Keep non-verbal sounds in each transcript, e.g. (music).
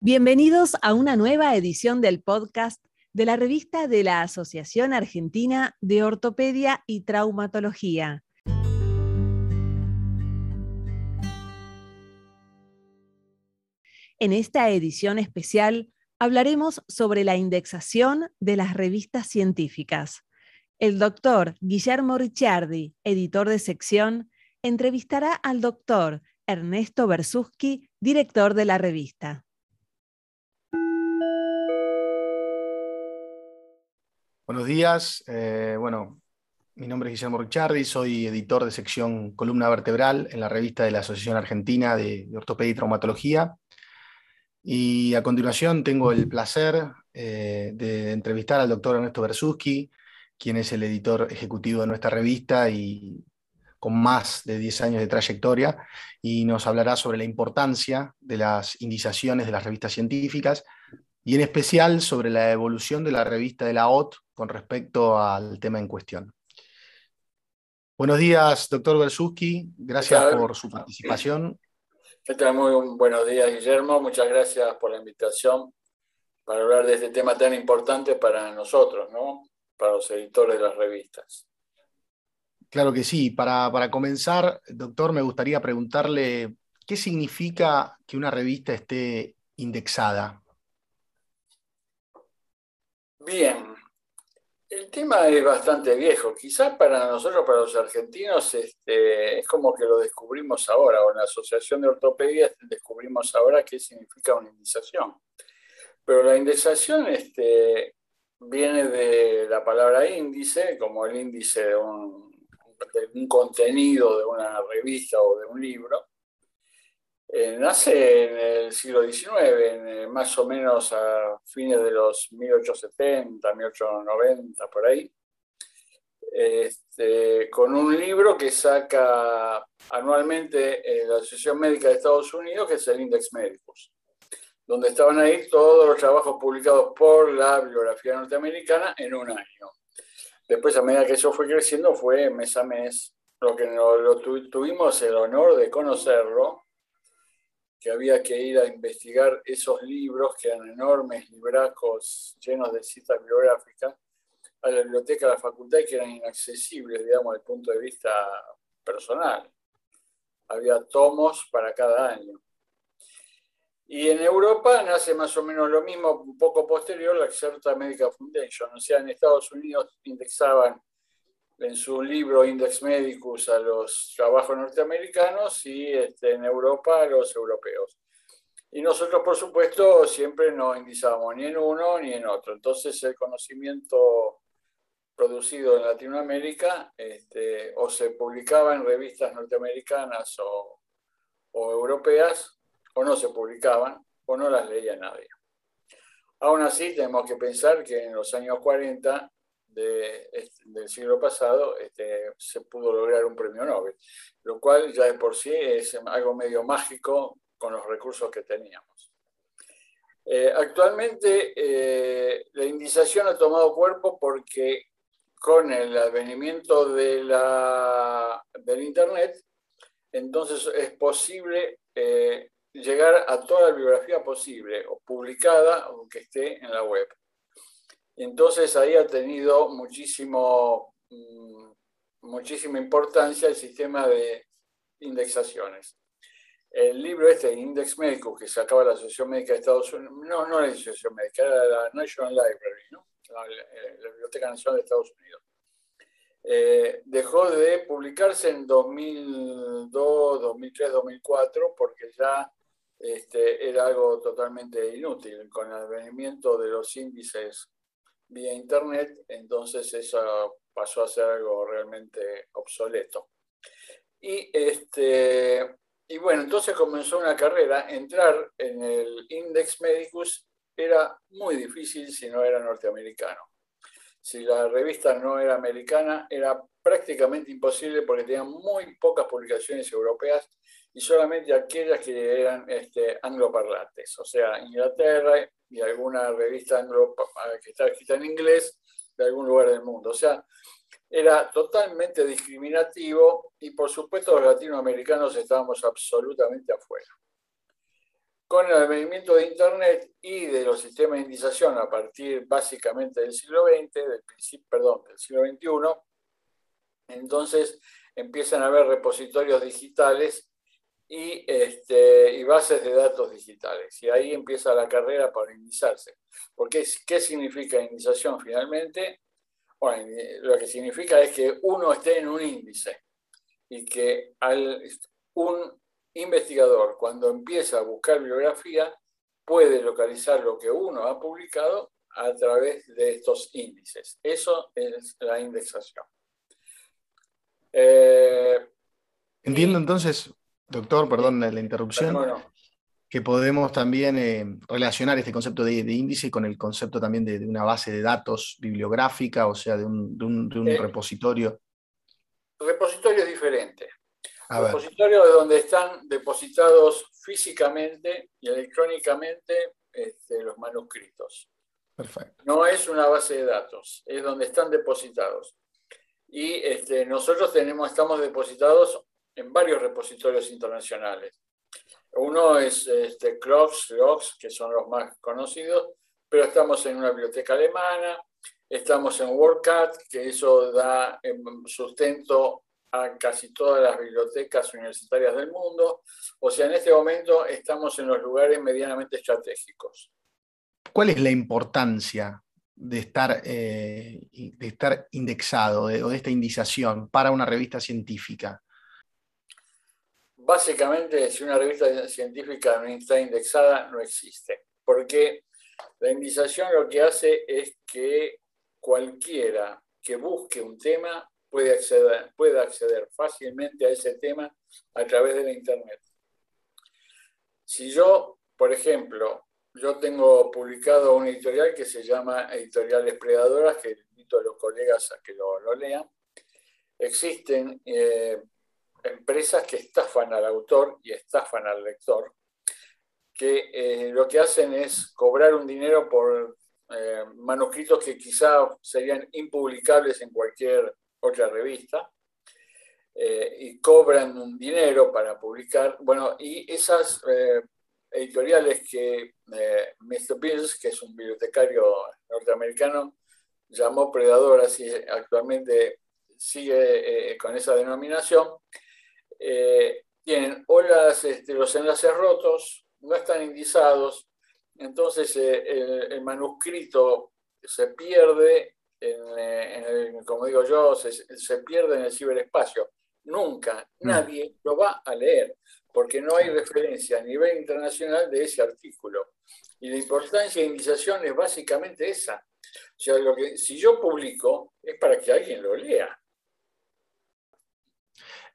Bienvenidos a una nueva edición del podcast de la revista de la Asociación Argentina de Ortopedia y Traumatología. En esta edición especial hablaremos sobre la indexación de las revistas científicas. El doctor Guillermo Ricciardi, editor de sección, entrevistará al doctor Ernesto Bersuski, director de la revista. Buenos días. Eh, bueno, mi nombre es Guillermo Ricciardi, soy editor de sección Columna Vertebral en la revista de la Asociación Argentina de, Ortopedia y Traumatología. Y a continuación tengo el placer eh, de entrevistar al doctor Ernesto Bersuski, quien es el editor ejecutivo de nuestra revista y con más de 10 años de trayectoria, y nos hablará sobre la importancia de las indizaciones de las revistas científicas y en especial sobre la evolución de la revista de la OT con respecto al tema en cuestión. Buenos días, doctor Bersuski. Gracias por su participación. ¿Qué tal? Muy buenos días, Guillermo. Muchas gracias por la invitación para hablar de este tema tan importante para nosotros, ¿no? para los editores de las revistas. Claro que sí. Para, para comenzar, doctor, me gustaría preguntarle qué significa que una revista esté indexada. Bien, el tema es bastante viejo. Quizás para nosotros, para los argentinos, este, es como que lo descubrimos ahora, o en la Asociación de Ortopedia descubrimos ahora qué significa una indexación. Pero la indexación este, viene de la palabra índice, como el índice de un, de un contenido de una revista o de un libro, eh, nace en el siglo XIX, eh, más o menos a fines de los 1870, 1890, por ahí, este, con un libro que saca anualmente eh, la Asociación Médica de Estados Unidos, que es el Index Medicus, donde estaban ahí todos los trabajos publicados por la bibliografía norteamericana en un año. Después, a medida que eso fue creciendo, fue mes a mes. Lo que lo tuvimos el honor de conocerlo que había que ir a investigar esos libros, que eran enormes libracos llenos de citas bibliográficas, a la biblioteca de la facultad y que eran inaccesibles, digamos, desde el punto de vista personal. Había tomos para cada año. Y en Europa nace más o menos lo mismo, un poco posterior, la Exerta Medical Foundation. O sea, en Estados Unidos indexaban en su libro Index Medicus a los trabajos norteamericanos y este, en Europa a los europeos. Y nosotros, por supuesto, siempre no indexábamos ni en uno ni en otro. Entonces, el conocimiento producido en Latinoamérica este, o se publicaba en revistas norteamericanas o, o europeas, o no se publicaban, o no las leía nadie. Aún así, tenemos que pensar que en los años 40 del siglo pasado este, se pudo lograr un premio Nobel, lo cual ya de por sí es algo medio mágico con los recursos que teníamos. Eh, actualmente eh, la indización ha tomado cuerpo porque con el advenimiento de la, del Internet, entonces es posible eh, llegar a toda la bibliografía posible, o publicada, aunque esté en la web. Entonces ahí ha tenido muchísimo, mm, muchísima importancia el sistema de indexaciones. El libro este, Index Médico, que sacaba la Asociación Médica de Estados Unidos, no, no la Asociación Médica, era la National Library, la, Biblioteca Nacional de Estados Unidos. Eh, dejó de publicarse en 2002, 2003, 2004, porque ya este, era algo totalmente inútil. Con el advenimiento de los índices vía Internet, entonces eso pasó a ser algo realmente obsoleto. Y, este, y bueno, entonces comenzó una carrera. Entrar en el Index Medicus era muy difícil si no era norteamericano. Si la revista no era americana, era prácticamente imposible porque tenían muy pocas publicaciones europeas y solamente aquellas que eran este, angloparlantes, o sea, Inglaterra y alguna revista anglo, que está escrita en inglés de algún lugar del mundo. O sea, era totalmente discriminativo y por supuesto los latinoamericanos estábamos absolutamente afuera. con el advenimiento de Internet y de los sistemas de indización a partir básicamente del siglo XX, del perdón, del siglo XXI, entonces empiezan a haber repositorios digitales y, este, y, bases de datos digitales. Y ahí empieza la carrera para indizarse. Porque, ¿Qué significa indización finalmente? Bueno, lo que significa es que uno esté en un índice y que al, un investigador, cuando empieza a buscar bibliografía, puede localizar lo que uno ha publicado a través de estos índices. Eso es la indexación. Eh, Entiendo entonces, doctor, perdón la interrupción, que podemos también eh, relacionar este concepto de, índice con el concepto también de, una base de datos bibliográfica, o sea, de un, eh, repositorio. Repositorio es diferente. Repositorio es donde están depositados físicamente y electrónicamente este, los manuscritos. Perfecto. No es una base de datos, es donde están depositados. Y este, nosotros tenemos, estamos depositados en varios repositorios internacionales. Uno es este, que son los más conocidos, pero estamos en una biblioteca alemana, estamos en WordCat, que eso da em, sustento a casi todas las bibliotecas universitarias del mundo. O sea, en este momento estamos en los lugares medianamente estratégicos. ¿Cuál es la importancia de estar, eh, de estar indexado o de esta indización para una revista científica? Básicamente, si una revista científica no está indexada, no existe. Porque la indización lo que hace es que cualquiera que busque un tema puede acceder fácilmente a ese tema a través de la Internet. Si yo, por ejemplo, yo tengo publicado un editorial que se llama Editoriales Predadoras, que invito a los colegas a que lo, lean. Existen eh, empresas que estafan al autor y estafan al lector, que eh, lo que hacen es cobrar un dinero por eh, manuscritos que quizá serían impublicables en cualquier otra revista, y cobran un dinero para publicar. Bueno, y esas editoriales que eh, Mr. Bills, que es un bibliotecario norteamericano, llamó Predador, así actualmente sigue eh, con esa denominación, eh, tienen o este, los enlaces rotos, no están indizados, entonces el, manuscrito se pierde, en, como digo yo, se, se pierde en el ciberespacio. Nunca mm. nadie lo va a leer porque no hay referencia a nivel internacional de ese artículo. Y la importancia de indización es básicamente esa. O sea, lo que, si yo publico es para que alguien lo lea.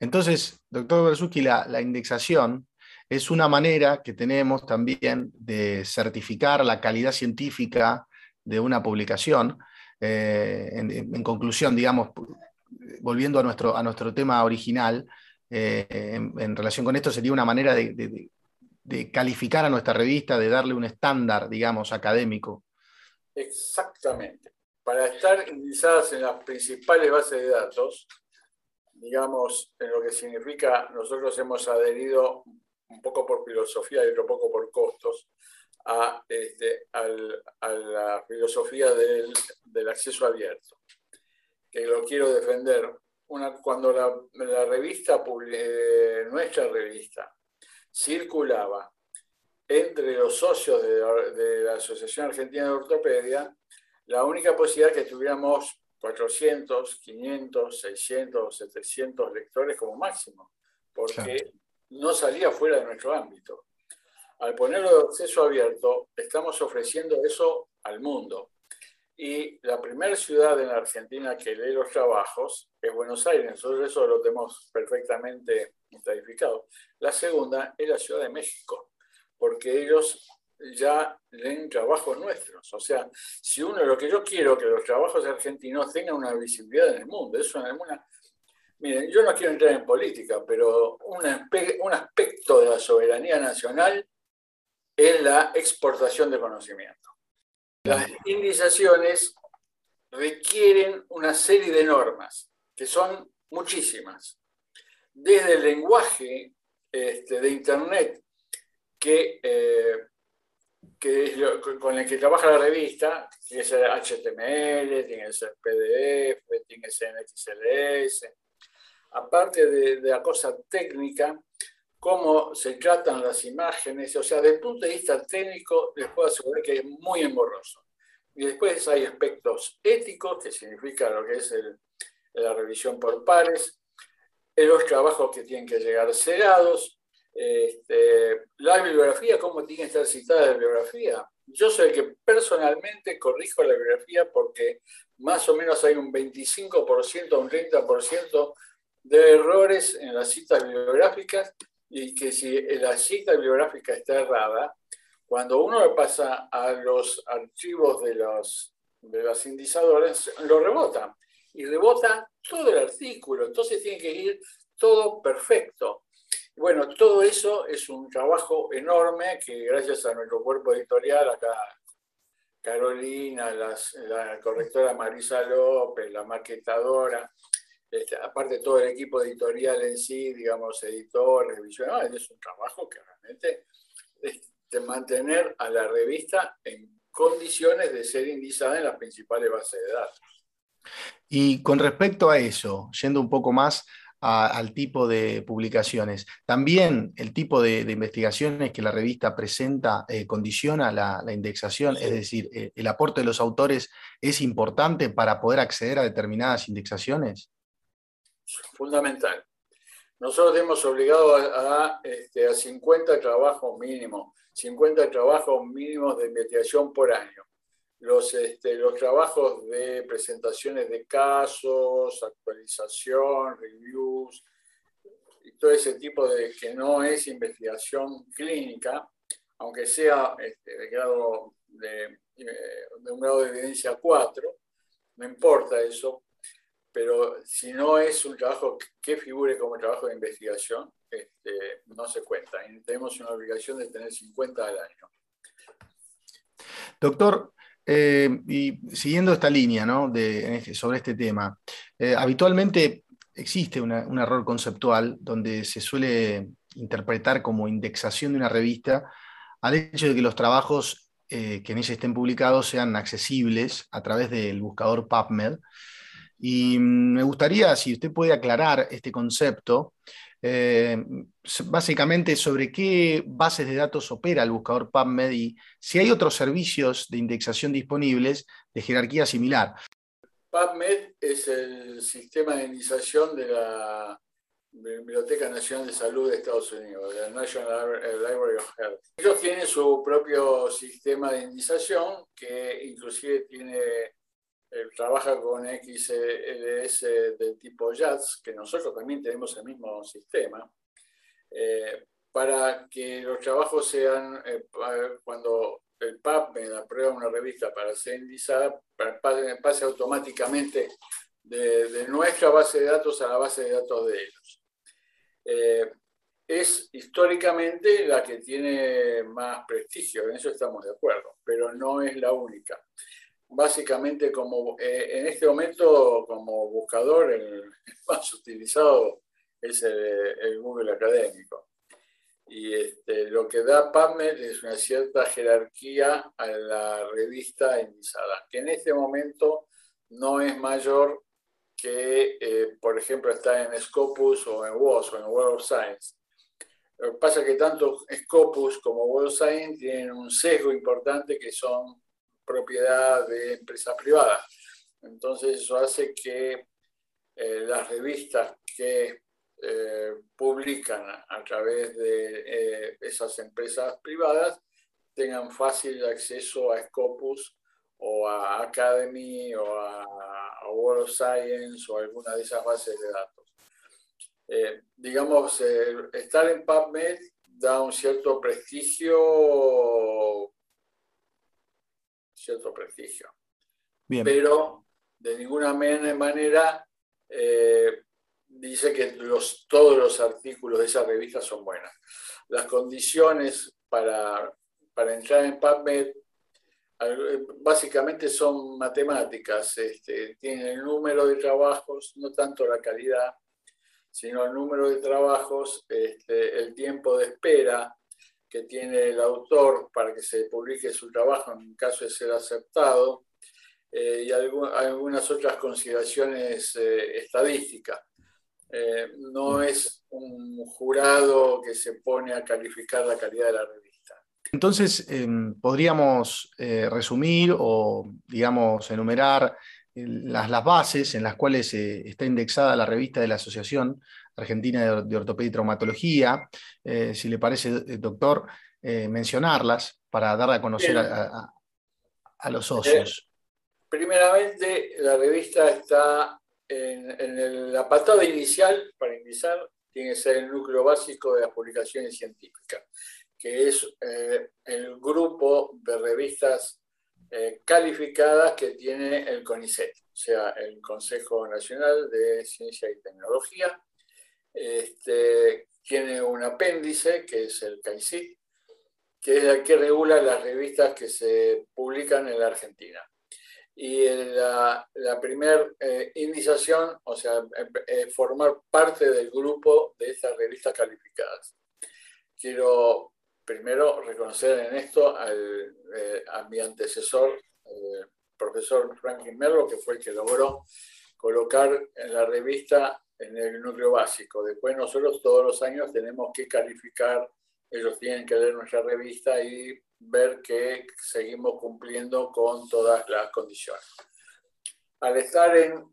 Entonces, doctor Bersuki, la, indexación es una manera que tenemos también de certificar la calidad científica de una publicación. Eh, en, conclusión, digamos, volviendo a nuestro, a nuestro tema original, eh, en, relación con esto sería una manera de, calificar a nuestra revista, de darle un estándar, digamos, académico. Exactamente. Para estar indizadas en las principales bases de datos, digamos, en lo que significa, nosotros hemos adherido un poco por filosofía y otro poco por costos a, este, a la filosofía del, del acceso abierto, que lo quiero defender. Cuando la, revista, eh, nuestra revista, circulaba entre los socios de la, Asociación Argentina de Ortopedia, la única posibilidad que tuviéramos 400, 500, 600, 700 lectores como máximo, porque no salía fuera de nuestro ámbito. Al ponerlo de acceso abierto, estamos ofreciendo eso al mundo. Y la primera ciudad en la Argentina que lee los trabajos es Buenos Aires, nosotros eso lo tenemos perfectamente clarificado. La segunda es la Ciudad de México, porque ellos ya leen trabajos nuestros. O sea, si uno, lo que yo quiero, que los trabajos argentinos tengan una visibilidad en el mundo, es una, miren, yo no quiero entrar en política, pero un, aspecto de la soberanía nacional es la exportación de conocimiento. Las indizaciones requieren una serie de normas, que son muchísimas. Desde el lenguaje este, de Internet que, con el que trabaja la revista, tiene que ser HTML, tiene que ser PDF, tiene que ser XLS. Aparte de, de la cosa técnica, cómo se tratan las imágenes, o sea, desde el punto de vista técnico les puedo asegurar que es muy engorroso. Y después hay aspectos éticos, que significa lo que es la revisión por pares, los trabajos que tienen que llegar cerrados, este, la bibliografía, cómo tiene que estar citada la bibliografía. Yo soy el que personalmente corrijo la bibliografía porque más o menos hay un 25% un 30% de errores en las citas bibliográficas y que si la cita bibliográfica está errada, cuando uno pasa a los archivos de los, de los indizadores, lo rebota. Y rebota todo el artículo. Entonces tiene que ir todo perfecto. Bueno, todo eso es un trabajo enorme que gracias a nuestro cuerpo editorial, acá Carolina, la correctora Marisa López, la maquetadora, este, aparte todo el equipo editorial en sí, digamos, editor, revisional, es un trabajo que realmente es de mantener a la revista en condiciones de ser indizada en las principales bases de datos. Y con respecto a eso, yendo un poco más al tipo de publicaciones, también el tipo de, investigaciones que la revista presenta eh, condiciona la, indexación, es decir, eh, el aporte de los autores es importante para poder acceder a determinadas indexaciones fundamental. Nosotros hemos obligado a, a 50 este, trabajos mínimos, 50 trabajos mínimos de investigación por año. Los, este, los trabajos de presentaciones de casos, actualización, reviews, y todo ese tipo de que no es investigación clínica, aunque sea este, de, grado de, eh, de un grado de evidencia 4, no importa eso, pero si no es un trabajo que figure como trabajo de investigación, este, no se cuenta. Tenemos una obligación de tener 50 al año. Doctor, eh, y siguiendo esta línea este, sobre este tema, eh, habitualmente existe un error conceptual donde se suele interpretar como indexación de una revista al hecho de que los trabajos eh, que en ella estén publicados sean accesibles a través del buscador PubMed. Y mm, me gustaría, si usted puede aclarar este concepto, eh, básicamente sobre qué bases de datos opera el buscador PubMed y si hay otros servicios de indexación disponibles de jerarquía similar. PubMed es el sistema de indexación de la Biblioteca Nacional de Salud de Estados Unidos, la National Library of Health. Ellos tienen su propio sistema de indexación que inclusive tiene eh, trabaja con XLS del tipo JATS, que nosotros también tenemos el mismo sistema, eh, para que los trabajos sean, eh, cuando el PubMed aprueba una revista para ser indizada, pase automáticamente de, nuestra base de datos a la base de datos de ellos. es históricamente la que tiene más prestigio, en eso estamos de acuerdo, pero no es la única básicamente como eh, en este momento como buscador el, (laughs) más utilizado es el, Google académico. Y este, lo que da PubMed es una cierta jerarquía a la revista indizada, que en este momento no es mayor que, eh, por ejemplo, está en Scopus o en WOS o en World Science. Lo que pasa es que tanto Scopus como World Science tienen un sesgo importante que son propiedad de empresas privadas. Entonces eso hace que eh, las revistas que eh, publican a, través de eh, esas empresas privadas tengan fácil acceso a Scopus o a Academy o a, World of Science o alguna de esas bases de datos. digamos, estar en PubMed da un cierto prestigio cierto prestigio. Pero de ninguna manera eh, dice que los, todos los artículos de esa revista son buenas. Las condiciones para, para entrar en PubMed básicamente son matemáticas. Este, tienen el número de trabajos, no tanto la calidad, sino el número de trabajos, este, el tiempo de espera, que tiene el autor para que se publique su trabajo en caso de ser aceptado eh, y algunas otras consideraciones eh, estadísticas. Eh, no es un jurado que se pone a calificar la calidad de la revista. Entonces, em, podríamos resumir o, digamos, enumerar las, las, bases en las cuales está indexada la revista de la Asociación Argentina de, Ortopedia y Traumatología. si le parece, doctor, mencionarlas para dar a conocer a, a, los socios. Primeramente, la revista está en, el apartado inicial, para iniciar, tiene que ser el núcleo básico de las publicaciones científicas, que es eh, el grupo de revistas eh, calificadas que tiene el CONICET, o sea, el Consejo Nacional de Ciencia y Tecnología. Este, tiene un apéndice, que es el CAICIT, que es el que regula las revistas que se publican en la Argentina y la, la primera eh, indización, o sea, eh, formar parte del grupo de estas revistas calificadas. Quiero primero reconocer en esto al, eh, a mi antecesor, el profesor Franklin Merlo, que fue el que logró colocar en la revista en el núcleo básico. Después nosotros todos los años tenemos que calificar, ellos tienen que leer nuestra revista y ver que seguimos cumpliendo con todas las condiciones. Al estar en,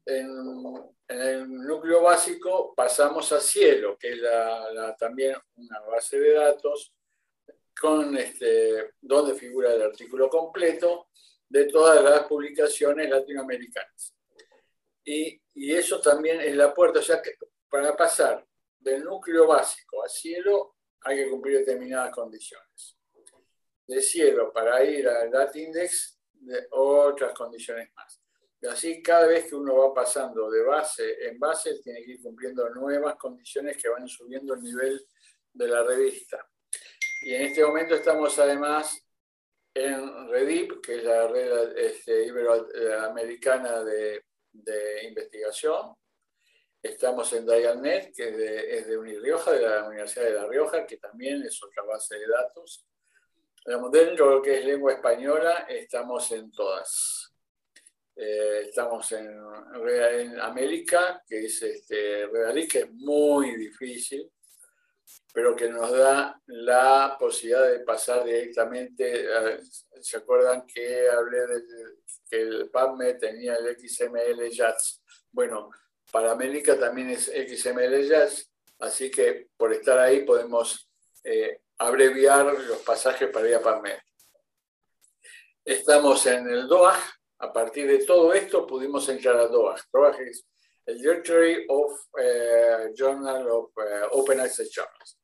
el núcleo básico, pasamos a Cielo, que es también una base de datos con este, donde figura el artículo completo de todas las publicaciones latinoamericanas. Y, y, eso también es la puerta, o sea que para pasar del núcleo básico a cielo hay que cumplir determinadas condiciones de cielo para ir al data index de otras condiciones más. Y así cada vez que uno va pasando de base en base, tiene que ir cumpliendo nuevas condiciones que van subiendo el nivel de la revista. Y en este momento estamos además en REDIP, que es la red este, iberoamericana de, de, investigación. Estamos en DialNet, que es de, es de Unirioja, de la Universidad de La Rioja, que también es otra base de datos. Dentro de lo que es lengua española, estamos en todas. Eh, estamos en, en, América, que es este, que es muy difícil, pero que nos da la posibilidad de pasar directamente. ¿Se acuerdan que hablé de que el PubMed tenía el XML JATS? Bueno, para América también es XML JATS, así que por estar ahí podemos eh, abreviar los pasajes para ir a PubMed. Estamos en el DOAG. A partir de todo esto pudimos entrar a DOAG. DOAG es el Directory of eh, Journal of eh, Open Access Journals.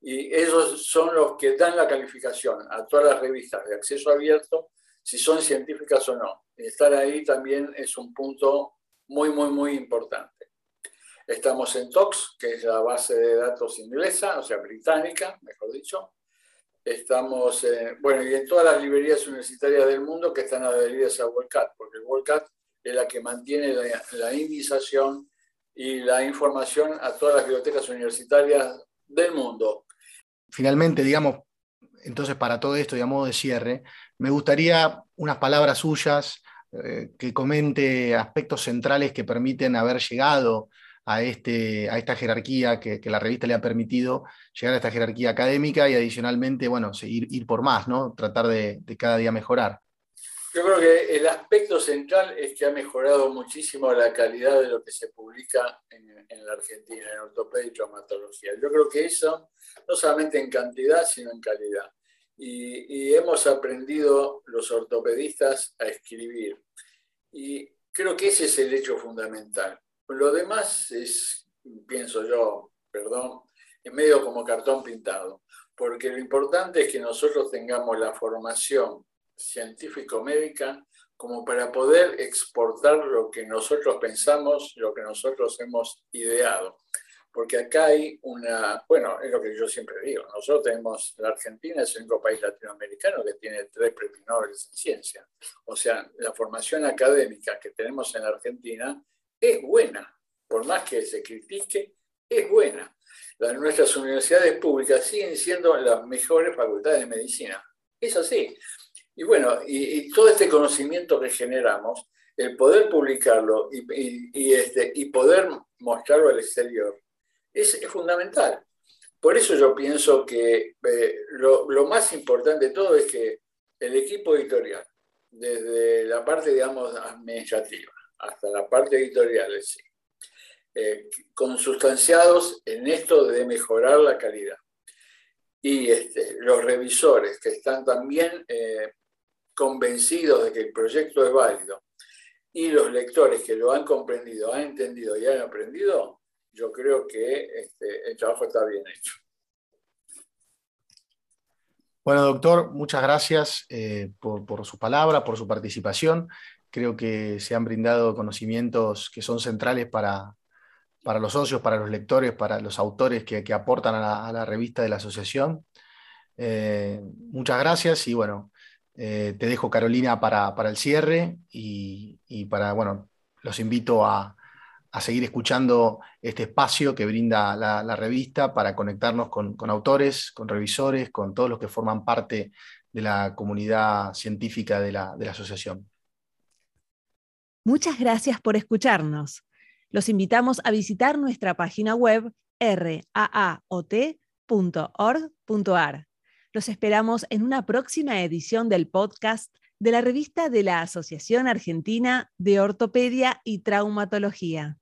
Y esos son los que dan la calificación a todas las revistas de acceso abierto, si son científicas o no. estar ahí también es un punto muy, muy, muy importante. Estamos en TOX, que es la base de datos inglesa, o sea, británica, mejor dicho. Estamos, bueno, y en todas las librerías universitarias del mundo que están adheridas a WorldCat, porque WorldCat es la que mantiene la, la indización y la información a todas las bibliotecas universitarias del mundo. Finalmente, digamos, entonces para todo esto modo de cierre, me gustaría unas palabras suyas eh, que comente aspectos centrales que permiten haber llegado a, este, a esta jerarquía que, la revista le ha permitido llegar a esta jerarquía académica y adicionalmente, bueno, seguir, ir por más, ¿no? Tratar de, cada día mejorar. Yo creo que el aspecto central es que ha mejorado muchísimo la calidad de lo que se publica en, la Argentina, en ortopedia y traumatología. Yo creo que eso, no solamente en cantidad, sino en calidad. Y, hemos aprendido los ortopedistas a escribir. Y creo que ese es el hecho fundamental. Lo demás es, pienso yo, perdón, en medio como cartón pintado, porque lo importante es que nosotros tengamos la formación científico-médica como para poder exportar lo que nosotros pensamos, lo que nosotros hemos ideado. Porque acá hay una, bueno, es lo que yo siempre digo, nosotros tenemos, la Argentina es el único país latinoamericano que tiene tres premios Nobel en ciencia. O sea, la formación académica que tenemos en la Argentina es buena, por más que se critique, es buena. nuestras universidades públicas siguen siendo las mejores facultades de medicina. Es así. Y bueno, y, todo este conocimiento que generamos, el poder publicarlo y, este, y poder mostrarlo al exterior, es, fundamental. Por eso yo pienso que eh, lo, más importante de todo es que el equipo editorial, desde la parte, digamos, administrativa hasta la parte editorial, eh, consustanciados en esto de mejorar la calidad. Y este, los revisores que están también eh, convencidos de que el proyecto es válido y los lectores que lo han comprendido, han entendido y han aprendido, yo creo que este, el trabajo está bien hecho. Bueno, doctor, muchas gracias eh, por, por, su palabra, por su participación. Creo que se han brindado conocimientos que son centrales para, para los socios, para los lectores, para los autores que, aportan a la, revista de la asociación. Eh, muchas gracias y bueno, eh, te dejo Carolina para, el cierre y, para, bueno, los invito a, seguir escuchando este espacio que brinda la, revista para conectarnos con, autores, con revisores, con todos los que forman parte de la comunidad científica de la, de la asociación. Muchas gracias por escucharnos. Los invitamos a visitar nuestra página web raaot.org.ar. Los esperamos en una próxima edición del podcast de la revista de la Asociación Argentina de Ortopedia y Traumatología.